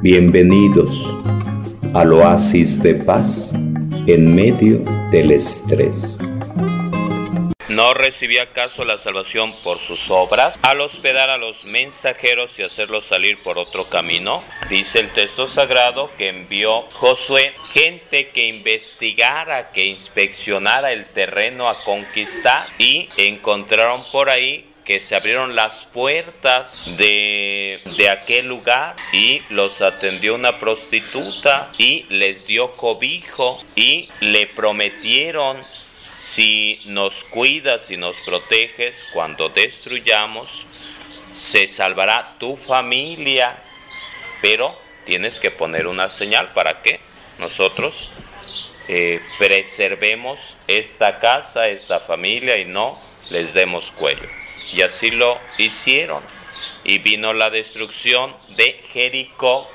Bienvenidos al oasis de paz en medio del estrés. ¿No recibía acaso la salvación por sus obras? Al hospedar a los mensajeros y hacerlos salir por otro camino, dice el texto sagrado que envió Josué gente que investigara, que inspeccionara el terreno a conquistar y encontraron por ahí que se abrieron las puertas de, de, aquel lugar y los atendió una prostituta y les dio cobijo y le prometieron si nos cuidas y nos proteges cuando destruyamos, se salvará tu familia, pero tienes que poner una señal para que nosotros eh, preservemos esta casa, esta familia y no les demos cuello. Y así lo hicieron. Y vino la destrucción de Jericó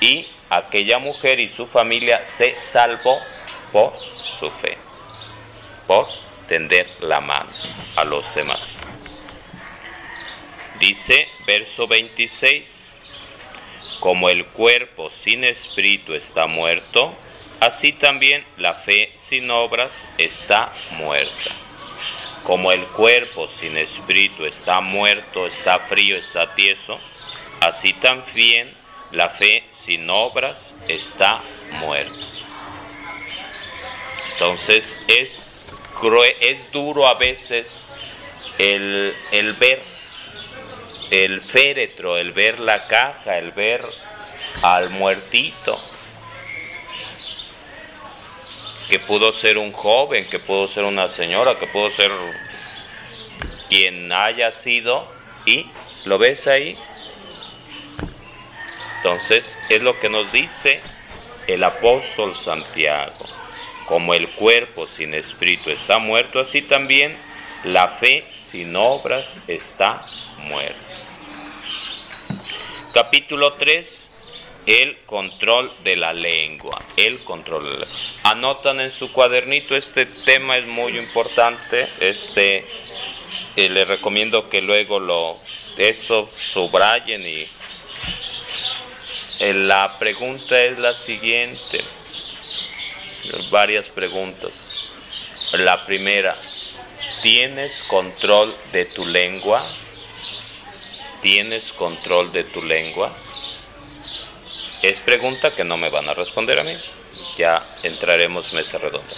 y aquella mujer y su familia se salvó por su fe, por tender la mano a los demás. Dice verso 26, como el cuerpo sin espíritu está muerto, así también la fe sin obras está muerta. Como el cuerpo sin espíritu está muerto, está frío, está tieso, así también la fe sin obras está muerta. Entonces es, es duro a veces el, el ver el féretro, el ver la caja, el ver al muertito que pudo ser un joven, que pudo ser una señora, que pudo ser quien haya sido, y lo ves ahí. Entonces es lo que nos dice el apóstol Santiago. Como el cuerpo sin espíritu está muerto, así también la fe sin obras está muerta. Capítulo 3 el control de la lengua, el control de la. Anotan en su cuadernito, este tema es muy importante, este, eh, les recomiendo que luego lo, eso subrayen y eh, la pregunta es la siguiente, varias preguntas. La primera, ¿tienes control de tu lengua? ¿Tienes control de tu lengua? Es pregunta que no me van a responder a mí. Ya entraremos mesa redonda.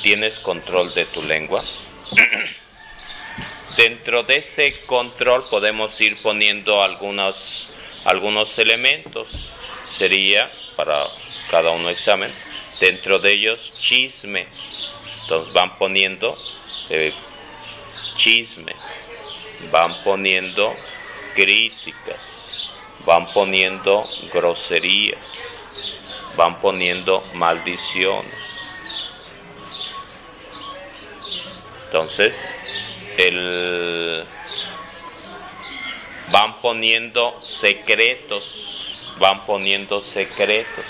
¿Tienes control de tu lengua? Dentro de ese control podemos ir poniendo algunos, algunos elementos. Sería, para cada uno examen, dentro de ellos chisme. Entonces van poniendo eh, chisme, van poniendo críticas, van poniendo groserías, van poniendo maldiciones. Entonces, el, van poniendo secretos, van poniendo secretos.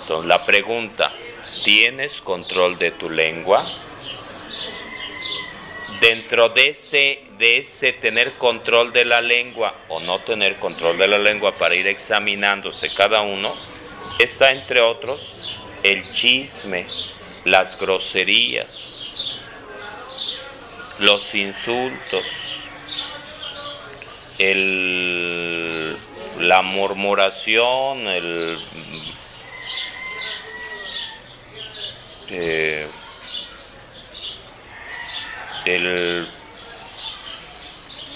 Entonces, la pregunta, ¿tienes control de tu lengua? dentro de ese, de ese tener control de la lengua o no tener control de la lengua para ir examinándose cada uno, está entre otros el chisme, las groserías, los insultos, el, la murmuración, el... Eh, el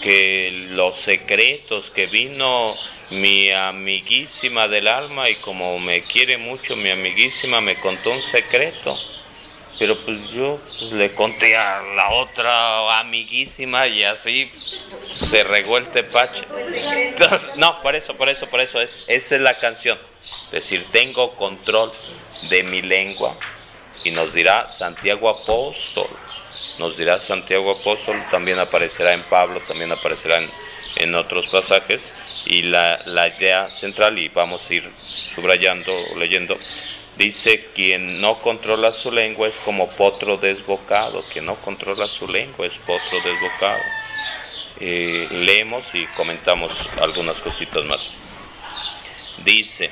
que los secretos que vino mi amiguísima del alma y como me quiere mucho mi amiguísima me contó un secreto. Pero pues yo pues, le conté a la otra amiguísima y así se regó el tepache. No por eso por eso por eso es esa es la canción. Es decir tengo control de mi lengua. Y nos dirá Santiago Apóstol nos dirá Santiago Apóstol, también aparecerá en Pablo, también aparecerá en, otros pasajes, y la, la, idea central, y vamos a ir subrayando o leyendo, dice, quien no controla su lengua es como potro desbocado, quien no controla su lengua es potro desbocado. Eh, leemos y comentamos algunas cositas más. dice,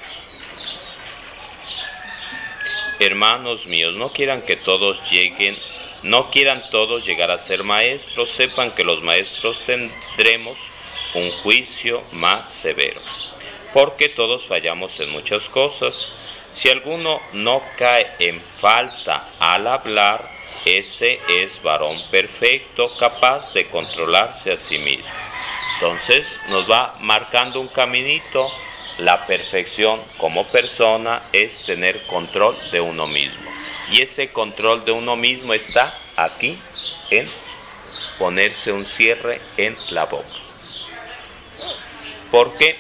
hermanos míos, no quieran que todos lleguen, no quieran todos llegar a ser maestros, sepan que los maestros tendremos un juicio más severo, porque todos fallamos en muchas cosas. Si alguno no cae en falta al hablar, ese es varón perfecto, capaz de controlarse a sí mismo. Entonces nos va marcando un caminito. La perfección como persona es tener control de uno mismo. Y ese control de uno mismo está aquí en ponerse un cierre en la boca. ¿Por qué?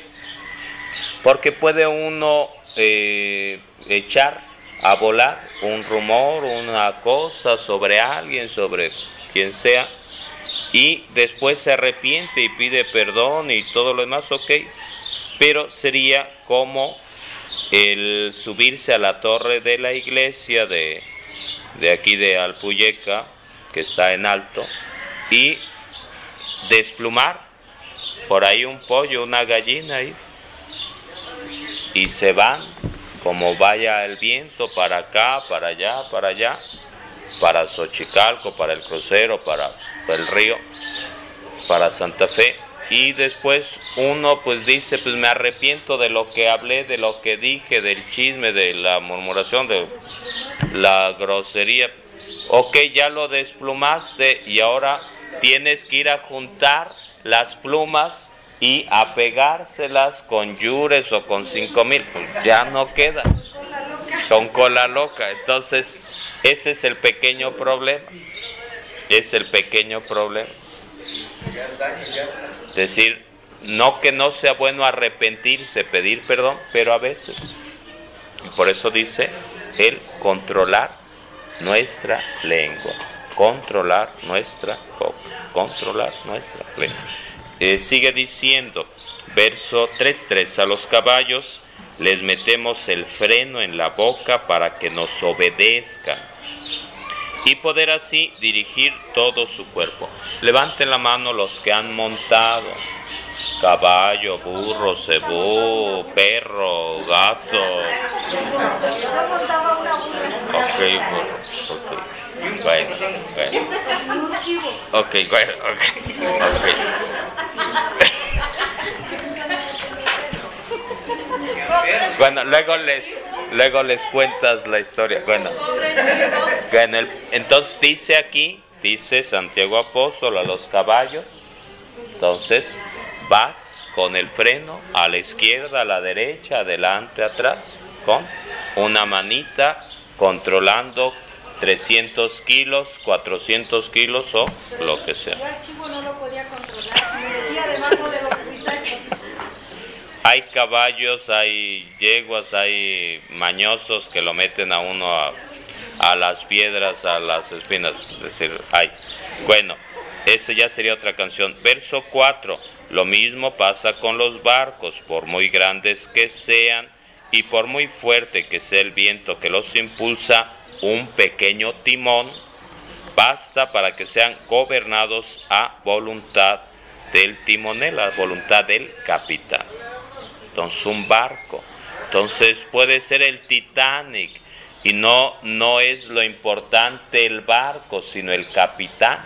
Porque puede uno eh, echar a volar un rumor, una cosa sobre alguien, sobre quien sea, y después se arrepiente y pide perdón y todo lo demás, ok, pero sería como el subirse a la torre de la iglesia de, de aquí de Alpuyeca, que está en alto, y desplumar por ahí un pollo, una gallina ahí, y se van como vaya el viento para acá, para allá, para allá, para Xochicalco, para el crucero, para, el río, para Santa Fe. Y después uno pues dice, pues me arrepiento de lo que hablé, de lo que dije, del chisme, de la murmuración, de la grosería. Ok, ya lo desplumaste y ahora tienes que ir a juntar las plumas y a pegárselas con yures o con cinco mil, pues ya no queda. Con cola loca. Entonces, ese es el pequeño problema. Es el pequeño problema. Es decir, no que no sea bueno arrepentirse, pedir perdón, pero a veces. Y por eso dice el controlar nuestra lengua. Controlar nuestra boca. Controlar nuestra lengua. Eh, sigue diciendo, verso 3.3, a los caballos les metemos el freno en la boca para que nos obedezcan y poder así dirigir todo su cuerpo. Levanten la mano los que han montado caballo, burro, cebú, perro, gato. Ok, burro, ok. Bueno, bueno. Ok, bueno, ok. okay. Bueno, luego les, luego les cuentas la historia. Bueno, entonces dice aquí, dice Santiago Apóstol a los caballos, entonces vas con el freno a la izquierda, a la derecha, adelante, atrás, con una manita controlando 300 kilos, 400 kilos o lo que sea. no lo podía controlar, se metía debajo de los hay caballos, hay yeguas, hay mañosos que lo meten a uno a, las piedras, a las espinas. Es decir, hay. Bueno, esa ya sería otra canción. Verso 4. Lo mismo pasa con los barcos, por muy grandes que sean y por muy fuerte que sea el viento que los impulsa, un pequeño timón basta para que sean gobernados a voluntad del timonel, a voluntad del capitán entonces un barco. Entonces puede ser el Titanic y no, no es lo importante el barco, sino el capitán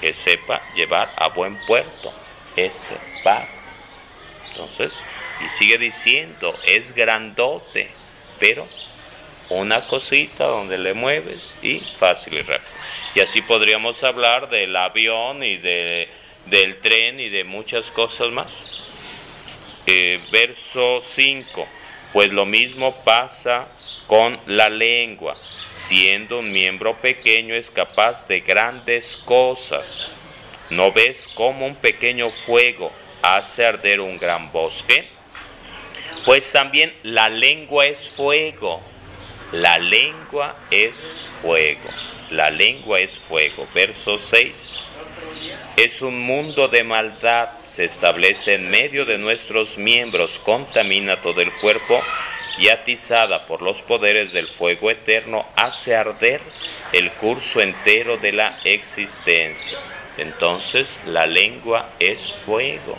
que sepa llevar a buen puerto ese barco. Entonces, y sigue diciendo, es grandote, pero una cosita donde le mueves y fácil y rápido. Y así podríamos hablar del avión y de, del tren y de muchas cosas más. Eh, verso 5, pues lo mismo pasa con la lengua, siendo un miembro pequeño es capaz de grandes cosas. ¿No ves cómo un pequeño fuego hace arder un gran bosque? Pues también la lengua es fuego. La lengua es fuego. La lengua es fuego. Verso 6. Es un mundo de maldad se establece en medio de nuestros miembros, contamina todo el cuerpo y atizada por los poderes del fuego eterno, hace arder el curso entero de la existencia. Entonces la lengua es fuego.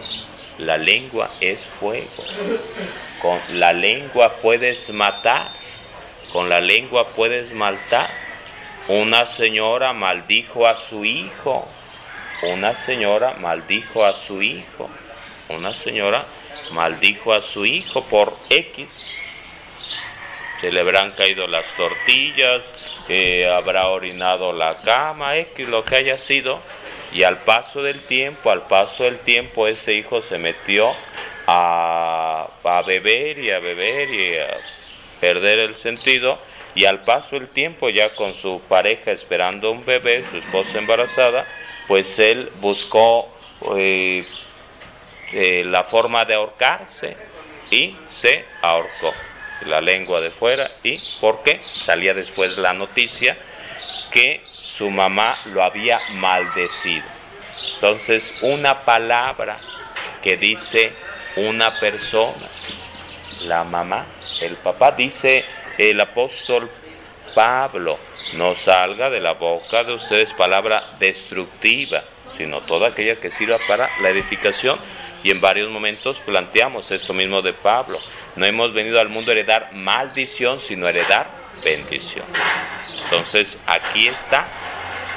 La lengua es fuego. Con la lengua puedes matar. Con la lengua puedes matar. Una señora maldijo a su hijo. Una señora maldijo a su hijo. Una señora maldijo a su hijo por X. Se le habrán caído las tortillas, eh, habrá orinado la cama, X, lo que haya sido. Y al paso del tiempo, al paso del tiempo, ese hijo se metió a, a beber y a beber y a perder el sentido. Y al paso del tiempo, ya con su pareja esperando un bebé, su esposa embarazada, pues él buscó eh, eh, la forma de ahorcarse y se ahorcó. La lengua de fuera y ¿por qué? Salía después la noticia que su mamá lo había maldecido. Entonces, una palabra que dice una persona, la mamá, el papá, dice el apóstol Pablo, no salga de la boca de ustedes palabra destructiva, sino toda aquella que sirva para la edificación. Y en varios momentos planteamos esto mismo de Pablo. No hemos venido al mundo a heredar maldición, sino heredar bendición. Entonces aquí está,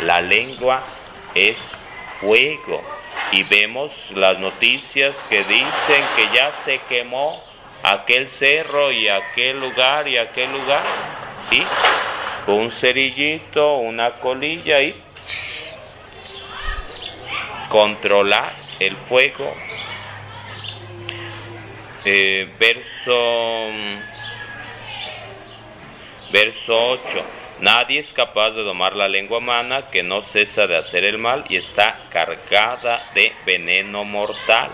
la lengua es fuego. Y vemos las noticias que dicen que ya se quemó aquel cerro y aquel lugar y aquel lugar. Y un cerillito, una colilla y controlar el fuego. Eh, verso, verso 8. Nadie es capaz de domar la lengua humana que no cesa de hacer el mal y está cargada de veneno mortal.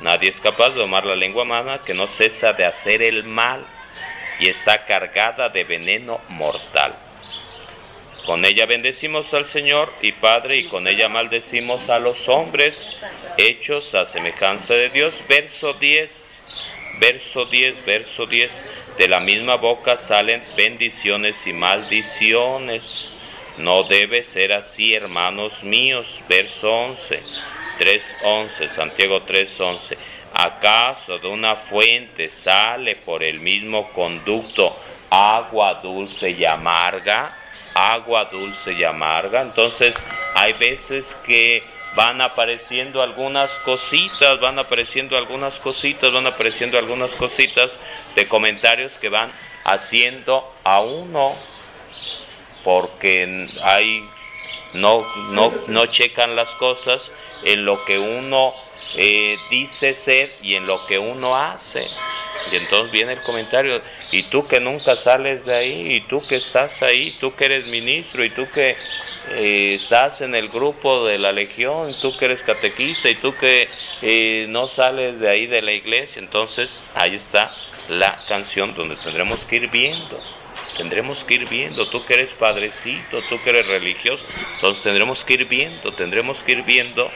Nadie es capaz de domar la lengua humana que no cesa de hacer el mal y está cargada de veneno mortal. Con ella bendecimos al Señor y Padre y con ella maldecimos a los hombres hechos a semejanza de Dios. Verso 10, verso 10, verso 10. De la misma boca salen bendiciones y maldiciones. No debe ser así, hermanos míos. Verso 11, 3.11, Santiago 3.11. ¿Acaso de una fuente sale por el mismo conducto agua dulce y amarga? Agua dulce y amarga. Entonces hay veces que van apareciendo algunas cositas, van apareciendo algunas cositas, van apareciendo algunas cositas de comentarios que van haciendo a uno porque hay no, no, no checan las cosas en lo que uno eh, dice ser y en lo que uno hace. Y entonces viene el comentario, y tú que nunca sales de ahí, y tú que estás ahí, tú que eres ministro, y tú que eh, estás en el grupo de la legión, tú que eres catequista, y tú que eh, no sales de ahí de la iglesia. Entonces ahí está la canción donde tendremos que ir viendo. Tendremos que ir viendo, tú que eres padrecito, tú que eres religioso, entonces tendremos que ir viendo, tendremos que ir viendo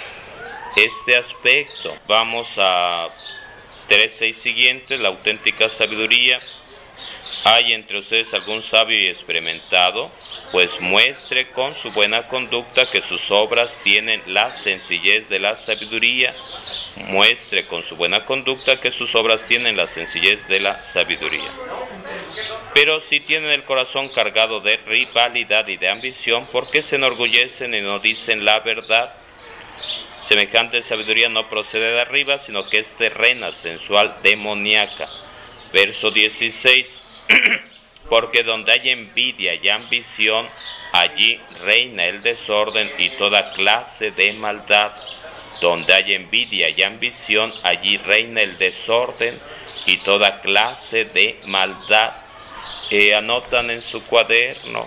este aspecto. Vamos a 13 y siguientes, la auténtica sabiduría. ¿Hay entre ustedes algún sabio y experimentado? Pues muestre con su buena conducta que sus obras tienen la sencillez de la sabiduría. Muestre con su buena conducta que sus obras tienen la sencillez de la sabiduría. Pero si tienen el corazón cargado de rivalidad y de ambición, ¿por qué se enorgullecen y no dicen la verdad? Semejante sabiduría no procede de arriba, sino que es terrena, sensual, demoníaca. Verso 16. Porque donde hay envidia y ambición, allí reina el desorden y toda clase de maldad. Donde hay envidia y ambición, allí reina el desorden y toda clase de maldad. Eh, anotan en su cuaderno,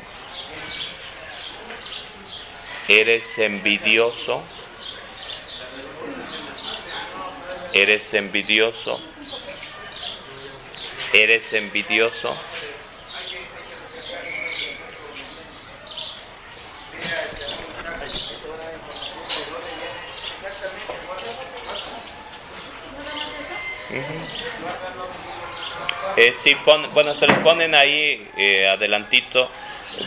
¿eres envidioso? ¿Eres envidioso? ¿Eres envidioso? Eh, sí, bueno, se les ponen ahí eh, adelantito,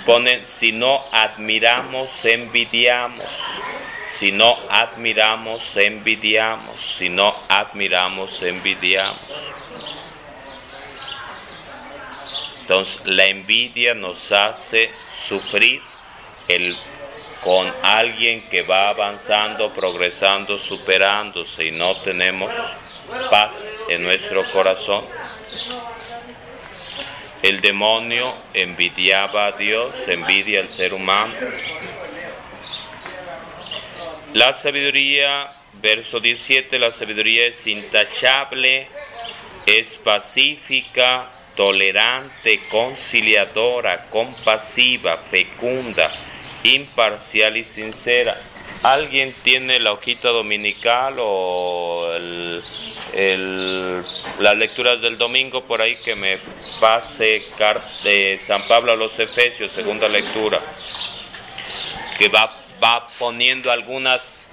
ponen, si no admiramos, envidiamos Si no admiramos, envidiamos. Si no admiramos, envidiamos. Entonces la envidia nos hace sufrir el con alguien que va avanzando, progresando, superándose y no tenemos paz en nuestro corazón. El demonio envidiaba a Dios, envidia al ser humano. La sabiduría, verso 17, la sabiduría es intachable, es pacífica, tolerante, conciliadora, compasiva, fecunda, imparcial y sincera. ¿Alguien tiene la hojita dominical o las lecturas del domingo por ahí que me pase de San Pablo a los Efesios, segunda lectura? Que va, va poniendo algunas,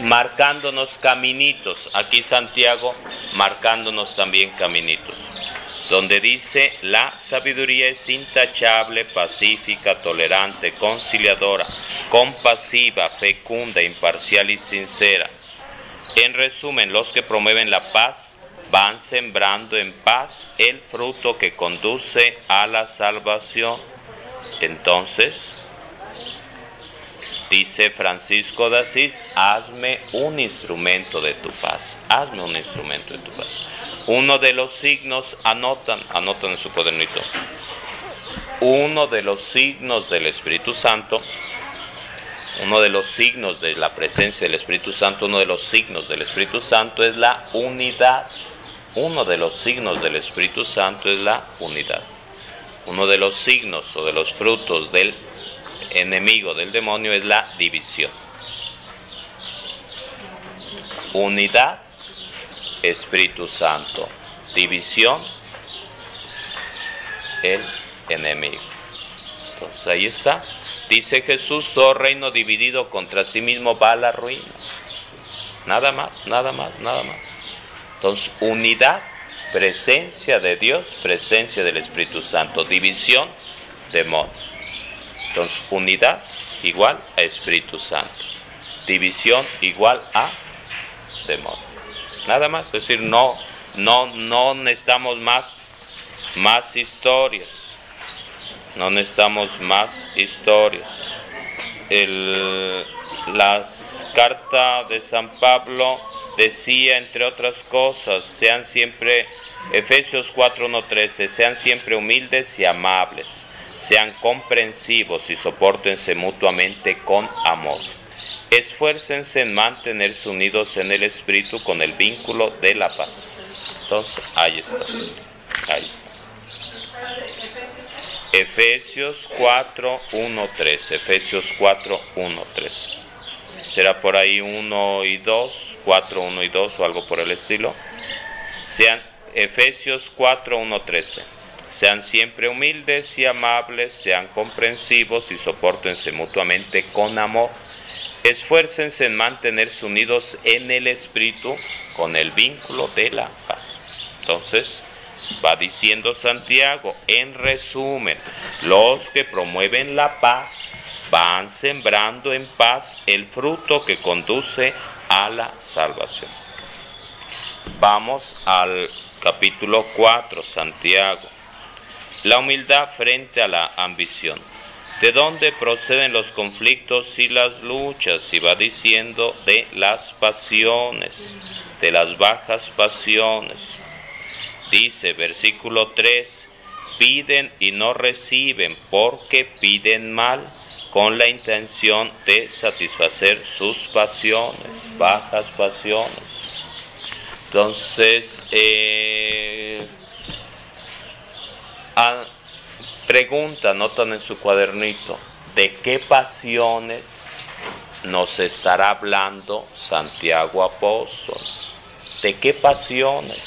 marcándonos caminitos. Aquí Santiago marcándonos también caminitos donde dice la sabiduría es intachable, pacífica, tolerante, conciliadora, compasiva, fecunda, imparcial y sincera. En resumen, los que promueven la paz van sembrando en paz el fruto que conduce a la salvación. Entonces, dice Francisco de Asís, hazme un instrumento de tu paz, hazme un instrumento de tu paz. Uno de los signos, anotan, anotan en su cuadernito, uno de los signos del Espíritu Santo, uno de los signos de la presencia del Espíritu Santo, uno de los signos del Espíritu Santo es la unidad. Uno de los signos del Espíritu Santo es la unidad. Uno de los signos o de los frutos del enemigo del demonio es la división. Unidad Espíritu Santo. División, el enemigo. Entonces ahí está. Dice Jesús, todo reino dividido contra sí mismo va a la ruina. Nada más, nada más, nada más. Entonces, unidad, presencia de Dios, presencia del Espíritu Santo. División, demonio. Entonces, unidad igual a Espíritu Santo. División igual a demonio. Nada más, es decir, no, no, no necesitamos más, más historias. No necesitamos más historias. El, las cartas de San Pablo decía, entre otras cosas, sean siempre, Efesios 4.1.13, sean siempre humildes y amables, sean comprensivos y soportense mutuamente con amor. Esfuércense en mantenerse unidos en el Espíritu con el vínculo de la paz. Entonces, ahí está. Ahí Efesios 4, 1, 3. Efesios 4, 1, 3. Será por ahí 1 y 2, 4, 1 y 2 o algo por el estilo. Sean Efesios 4, 1, 13. Sean siempre humildes y amables, sean comprensivos y soportense mutuamente con amor esfuércense en mantenerse unidos en el Espíritu con el vínculo de la paz. Entonces, va diciendo Santiago, en resumen, los que promueven la paz van sembrando en paz el fruto que conduce a la salvación. Vamos al capítulo 4, Santiago. La humildad frente a la ambición de dónde proceden los conflictos y las luchas, y va diciendo de las pasiones, de las bajas pasiones. Dice versículo 3, piden y no reciben porque piden mal con la intención de satisfacer sus pasiones, bajas pasiones. Entonces, eh, Pregunta, notan en su cuadernito, ¿de qué pasiones nos estará hablando Santiago Apóstol? ¿De qué pasiones?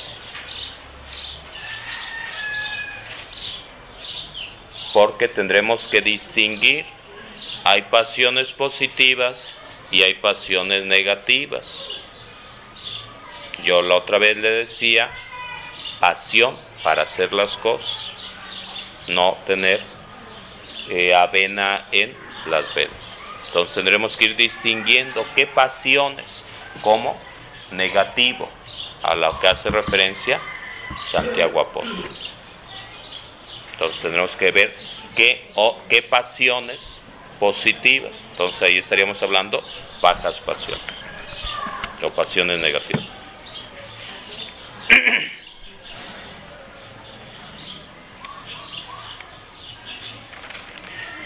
Porque tendremos que distinguir, hay pasiones positivas y hay pasiones negativas. Yo la otra vez le decía, pasión para hacer las cosas no tener eh, avena en las venas. Entonces tendremos que ir distinguiendo qué pasiones como negativo a lo que hace referencia Santiago Apóstol. Entonces tendremos que ver qué, o, qué pasiones positivas. Entonces ahí estaríamos hablando bajas pasiones o pasiones negativas.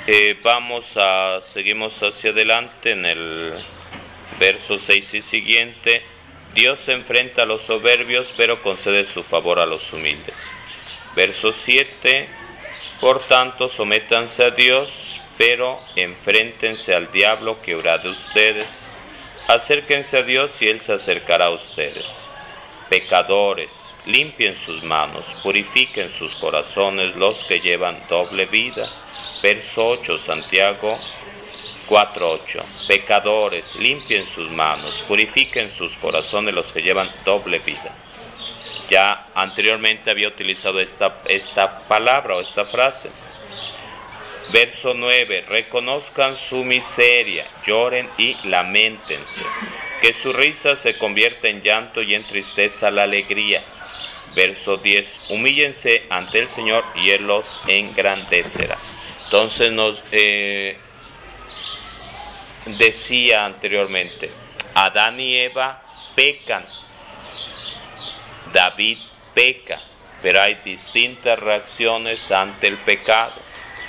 Eh, vamos a, seguimos hacia adelante en el verso 6 y siguiente. Dios se enfrenta a los soberbios, pero concede su favor a los humildes. Verso 7. Por tanto, sométanse a Dios, pero enfréntense al diablo que huirá de ustedes. Acérquense a Dios y Él se acercará a ustedes. Pecadores, limpien sus manos, purifiquen sus corazones los que llevan doble vida. Verso 8, Santiago 4.8. Pecadores, limpien sus manos, purifiquen sus corazones los que llevan doble vida. Ya anteriormente había utilizado esta, esta palabra o esta frase. Verso 9. Reconozcan su miseria, lloren y lamentense. Que su risa se convierta en llanto y en tristeza la alegría. Verso 10. Humíllense ante el Señor y Él los engrandecerá. Entonces nos eh, decía anteriormente, Adán y Eva pecan, David peca, pero hay distintas reacciones ante el pecado.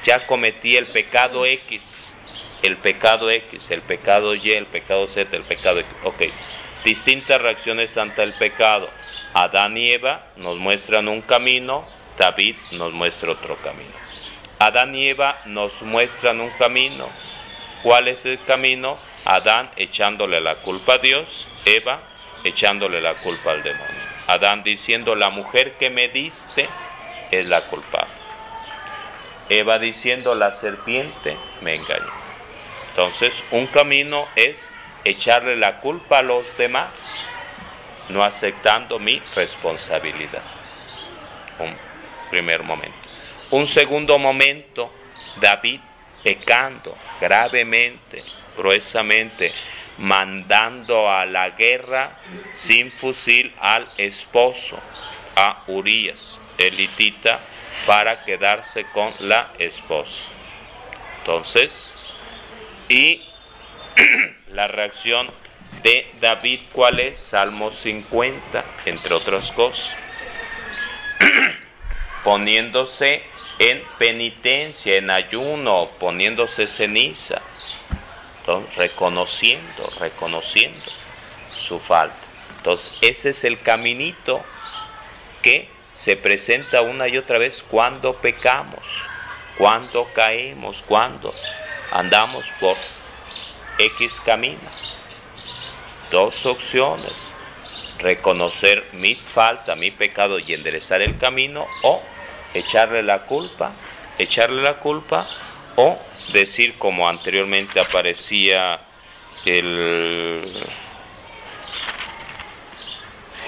Ya cometí el pecado X, el pecado X, el pecado Y, el pecado Z, el pecado X. Ok, distintas reacciones ante el pecado. Adán y Eva nos muestran un camino, David nos muestra otro camino. Adán y Eva nos muestran un camino, ¿Cuál es el camino? Adán echándole la culpa a Dios, Eva echándole la culpa al demonio. Adán diciendo, la mujer que me diste es la culpable. Eva diciendo, la serpiente me engañó. Entonces, un camino es echarle la culpa a los demás, no aceptando mi responsabilidad. Un primer momento. Un segundo momento, David pecando gravemente, gruesamente, mandando a la guerra sin fusil al esposo, a Urias, elitita, para quedarse con la esposa. Entonces, y la reacción de David, ¿cuál es? Salmo 50, entre otras cosas. Poniéndose en penitencia, en ayuno, poniéndose ceniza, reconociendo, reconociendo su falta. Entonces, ese es el caminito que se presenta una y otra vez cuando pecamos, cuando caemos, cuando andamos por X camino. Dos opciones, reconocer mi falta, mi pecado y enderezar el camino o echarle la culpa, echarle la culpa o decir como anteriormente aparecía el,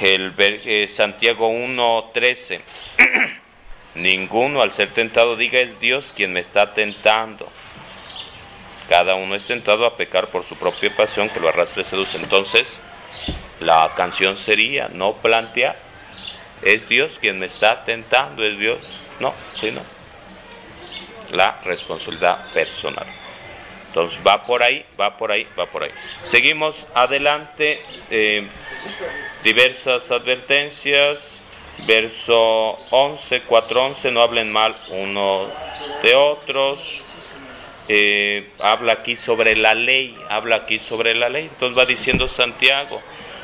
el eh, Santiago 1.13, ninguno al ser tentado diga es Dios quien me está tentando. Cada uno es tentado a pecar por su propia pasión que lo arrastre y seduce. Entonces, la canción sería no plantear ¿Es Dios quien me está tentando? ¿Es Dios? No, sino la responsabilidad personal. Entonces va por ahí, va por ahí, va por ahí. Seguimos adelante, eh, diversas advertencias, verso 11, 4, 11, no hablen mal unos de otros. Eh, habla aquí sobre la ley, habla aquí sobre la ley. Entonces va diciendo Santiago,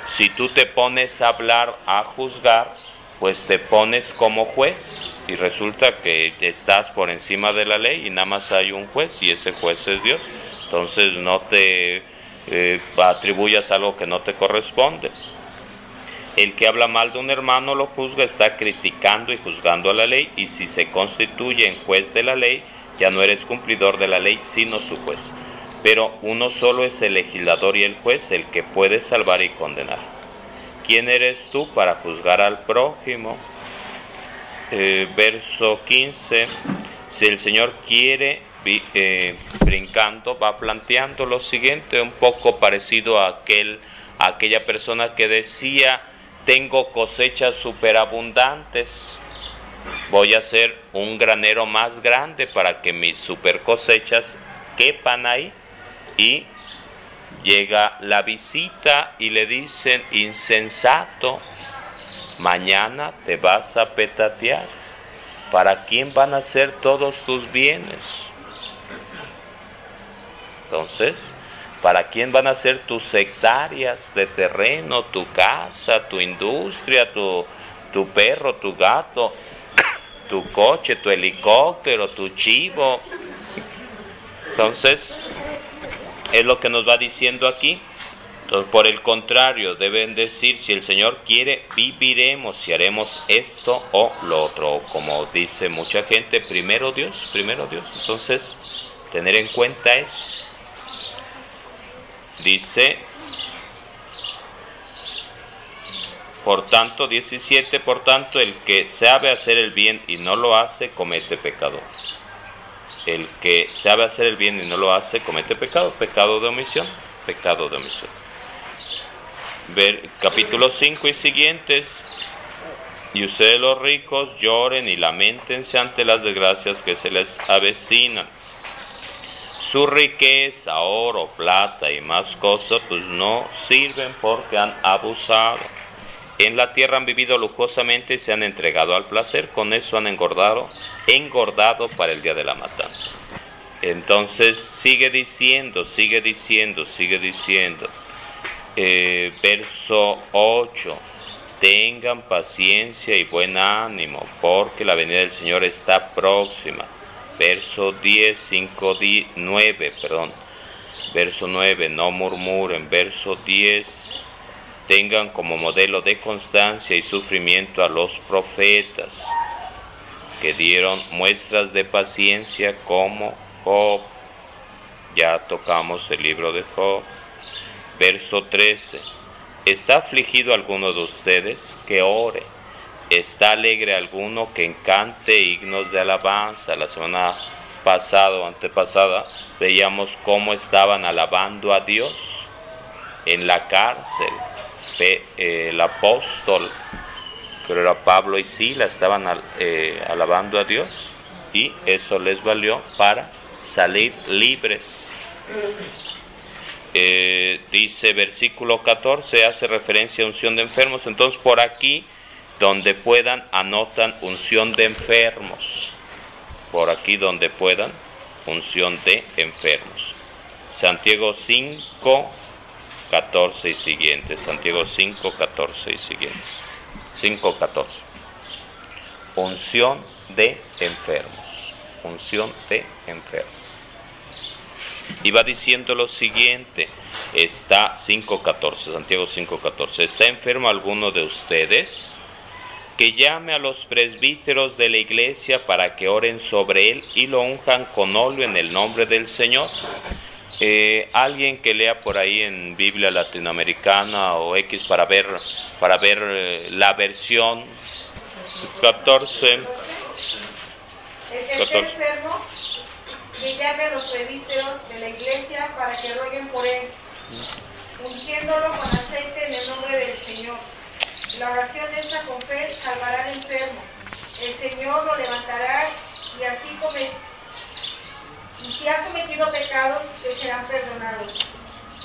si tú te pones a hablar, a juzgar, pues te pones como juez y resulta que estás por encima de la ley y nada más hay un juez y ese juez es Dios. Entonces no te eh, atribuyas algo que no te corresponde. El que habla mal de un hermano lo juzga, está criticando y juzgando a la ley y si se constituye en juez de la ley, ya no eres cumplidor de la ley, sino su juez. Pero uno solo es el legislador y el juez, el que puede salvar y condenar. ¿Quién eres tú para juzgar al prójimo? Eh, verso 15. Si el Señor quiere, eh, brincando, va planteando lo siguiente, un poco parecido a, aquel, a aquella persona que decía, tengo cosechas superabundantes, voy a hacer un granero más grande para que mis super cosechas quepan ahí y llega la visita y le dicen, insensato, mañana te vas a petatear. ¿Para quién van a ser todos tus bienes? Entonces, ¿para quién van a ser tus hectáreas de terreno, tu casa, tu industria, tu, tu perro, tu gato, tu coche, tu helicóptero, tu chivo? Entonces, es lo que nos va diciendo aquí. Por el contrario, deben decir, si el Señor quiere, viviremos y haremos esto o lo otro. Como dice mucha gente, primero Dios, primero Dios. Entonces, tener en cuenta eso. Dice, por tanto, 17, por tanto, el que sabe hacer el bien y no lo hace, comete pecado. El que sabe hacer el bien y no lo hace, comete pecado, pecado de omisión, pecado de omisión. Ver, capítulo 5 y siguientes. Y ustedes los ricos lloren y lamentense ante las desgracias que se les avecinan. Su riqueza, oro, plata y más cosas, pues no sirven porque han abusado. En la tierra han vivido lujosamente y se han entregado al placer, con eso han engordado, engordado para el día de la matanza. Entonces sigue diciendo, sigue diciendo, sigue diciendo. Eh, verso 8. Tengan paciencia y buen ánimo, porque la venida del Señor está próxima. Verso 10, 5, 9, perdón. Verso 9, no murmuren. Verso 10, tengan como modelo de constancia y sufrimiento a los profetas, que dieron muestras de paciencia como Job. Ya tocamos el libro de Job. Verso 13. ¿Está afligido alguno de ustedes? Que ore. ¿Está alegre alguno que encante himnos de alabanza? La semana pasada o antepasada veíamos cómo estaban alabando a Dios en la cárcel. Eh, el apóstol, que era Pablo y Sila, estaban eh, alabando a Dios y eso les valió para salir libres. Eh, dice versículo 14, hace referencia a unción de enfermos, entonces por aquí donde puedan anotan unción de enfermos, por aquí donde puedan unción de enfermos. Santiago 5, 14 y siguientes, Santiago 5, 14 y siguientes. 5, 14. Unción de enfermos, unción de enfermos. Y va diciendo lo siguiente, está 5.14, Santiago 5.14, ¿está enfermo alguno de ustedes? Que llame a los presbíteros de la iglesia para que oren sobre él y lo unjan con óleo en el nombre del Señor. Eh, alguien que lea por ahí en Biblia latinoamericana o X para ver, para ver eh, la versión 14. El enfermo que llame a los presbíteros de la iglesia para que rueguen por él, ungiéndolo con aceite en el nombre del Señor. La oración hecha con fe salvará al enfermo. El Señor lo levantará y así come, y si ha cometido pecados, le serán perdonados.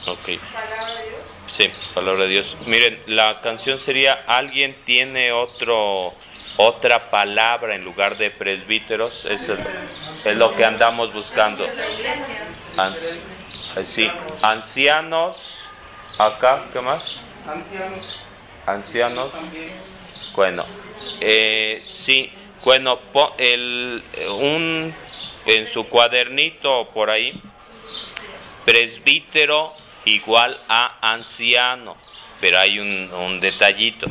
Ok. Palabra de Dios. Sí, palabra de Dios. Miren, la canción sería ¿Alguien tiene otro otra palabra en lugar de presbíteros, eso es, lo que andamos buscando. Eh, sí, ancianos, acá, ¿qué más? Ancianos. Ancianos. Bueno, eh, sí, bueno, el, un, en su cuadernito por ahí, presbítero igual a anciano, pero hay un, detallito.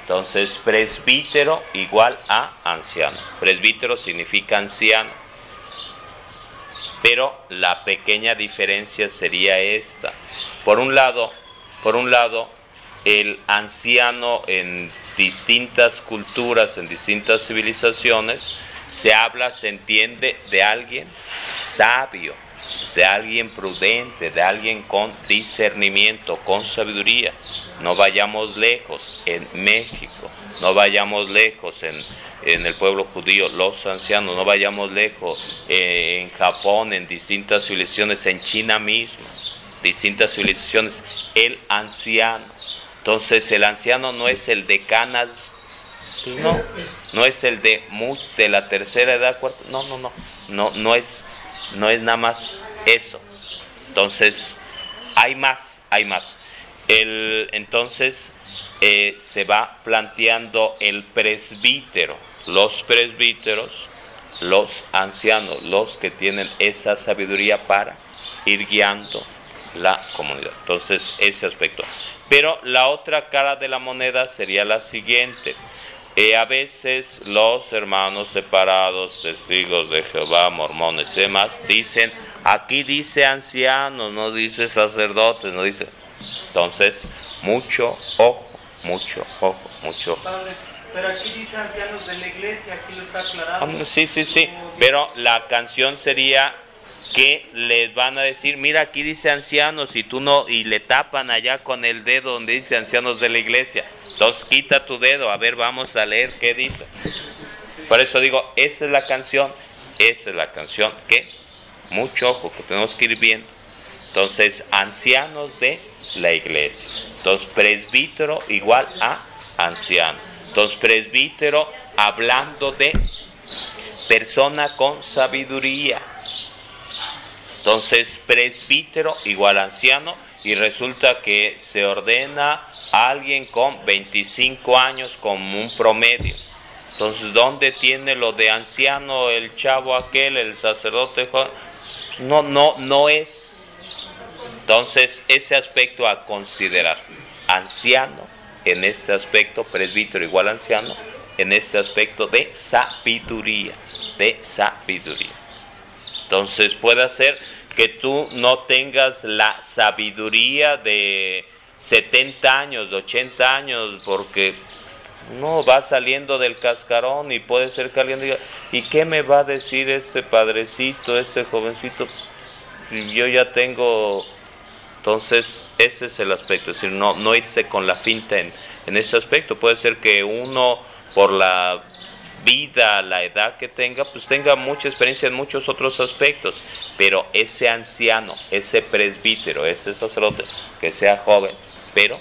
Entonces, presbítero igual a anciano. Presbítero significa anciano. Pero la pequeña diferencia sería esta. Por un lado, por un lado, el anciano en distintas culturas, en distintas civilizaciones, se habla, se entiende de alguien sabio, de alguien prudente, de alguien con discernimiento, con sabiduría. No vayamos lejos en México, no vayamos lejos en, en el pueblo judío, los ancianos, no vayamos lejos en Japón, en distintas civilizaciones, en China mismo, distintas civilizaciones, el anciano. Entonces el anciano no es el de canas, no, no es el de, de la tercera edad, no, no, no, no, no es, no es nada más eso. Entonces hay más, hay más. El, entonces eh, se va planteando el presbítero, los presbíteros, los ancianos, los que tienen esa sabiduría para ir guiando la comunidad. Entonces, ese aspecto. Pero la otra cara de la moneda sería la siguiente. Eh, a veces los hermanos separados, testigos de Jehová, mormones y demás, dicen, aquí dice anciano, no dice sacerdotes, no dice... Entonces, mucho ojo, mucho ojo, mucho ojo. Pero aquí dice ancianos de la iglesia, aquí lo está aclarando. Sí, sí, sí, pero la canción sería que les van a decir, mira aquí dice ancianos y tú no, y le tapan allá con el dedo donde dice ancianos de la iglesia. Entonces quita tu dedo, a ver, vamos a leer qué dice. Por eso digo, esa es la canción, esa es la canción que, mucho ojo, que tenemos que ir viendo. Entonces, ancianos de la iglesia. Entonces, presbítero igual a anciano. Entonces, presbítero hablando de persona con sabiduría. Entonces, presbítero igual anciano y resulta que se ordena a alguien con 25 años como un promedio. Entonces, ¿dónde tiene lo de anciano el chavo aquel, el sacerdote? No, no, no es. Entonces, ese aspecto a considerar. Anciano, en este aspecto, presbítero igual anciano, en este aspecto de sabiduría, de sabiduría. Entonces puede ser que tú no tengas la sabiduría de 70 años, de 80 años, porque no va saliendo del cascarón y puede ser que alguien diga, ¿y qué me va a decir este padrecito, este jovencito? Yo ya tengo... Entonces, ese es el aspecto, es decir, no, no irse con la finta en, en ese aspecto. Puede ser que uno, por la vida, la edad que tenga, pues tenga mucha experiencia en muchos otros aspectos, pero ese anciano, ese presbítero, ese sacerdote, que sea joven, pero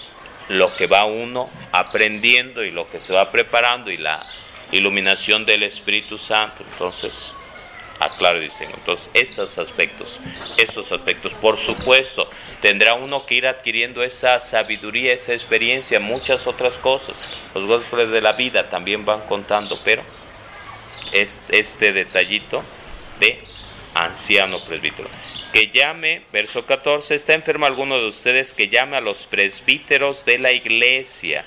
lo que va uno aprendiendo y lo que se va preparando y la iluminación del Espíritu Santo, entonces aclaro y Entonces, esos aspectos, esos aspectos, por supuesto, tendrá uno que ir adquiriendo esa sabiduría, esa experiencia, muchas otras cosas. Los golpes de la vida también van contando, pero este detallito de anciano presbítero. Que llame, verso 14, está enfermo alguno de ustedes que llame a los presbíteros de la iglesia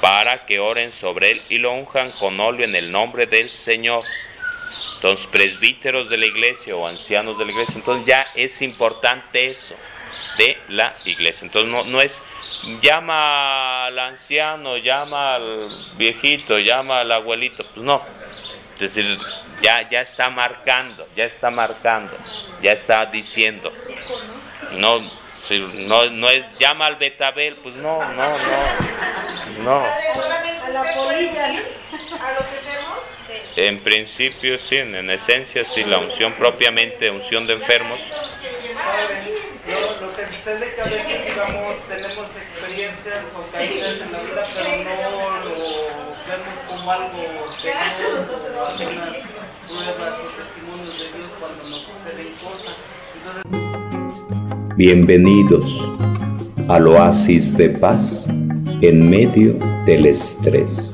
para que oren sobre él y lo unjan con óleo en el nombre del Señor. Entonces, presbíteros de la iglesia o ancianos de la iglesia, entonces ya es importante eso de la iglesia. Entonces no, no es llama al anciano, llama al viejito, llama al abuelito, pues no. Es decir, ya, ya está marcando, ya está marcando, ya está diciendo. No, no, no es llama al betabel, pues no, no, no. No. A la polilla, a los. En principio sí, en esencia sí, la unción propiamente, unción de enfermos. Lo, que sucede es que a veces, digamos, tenemos experiencias o caídas en la vida, pero no lo vemos como algo de Dios o algunas pruebas o testimonios de Dios cuando nos suceden cosas. Entonces... Bienvenidos al oasis de paz en medio del estrés.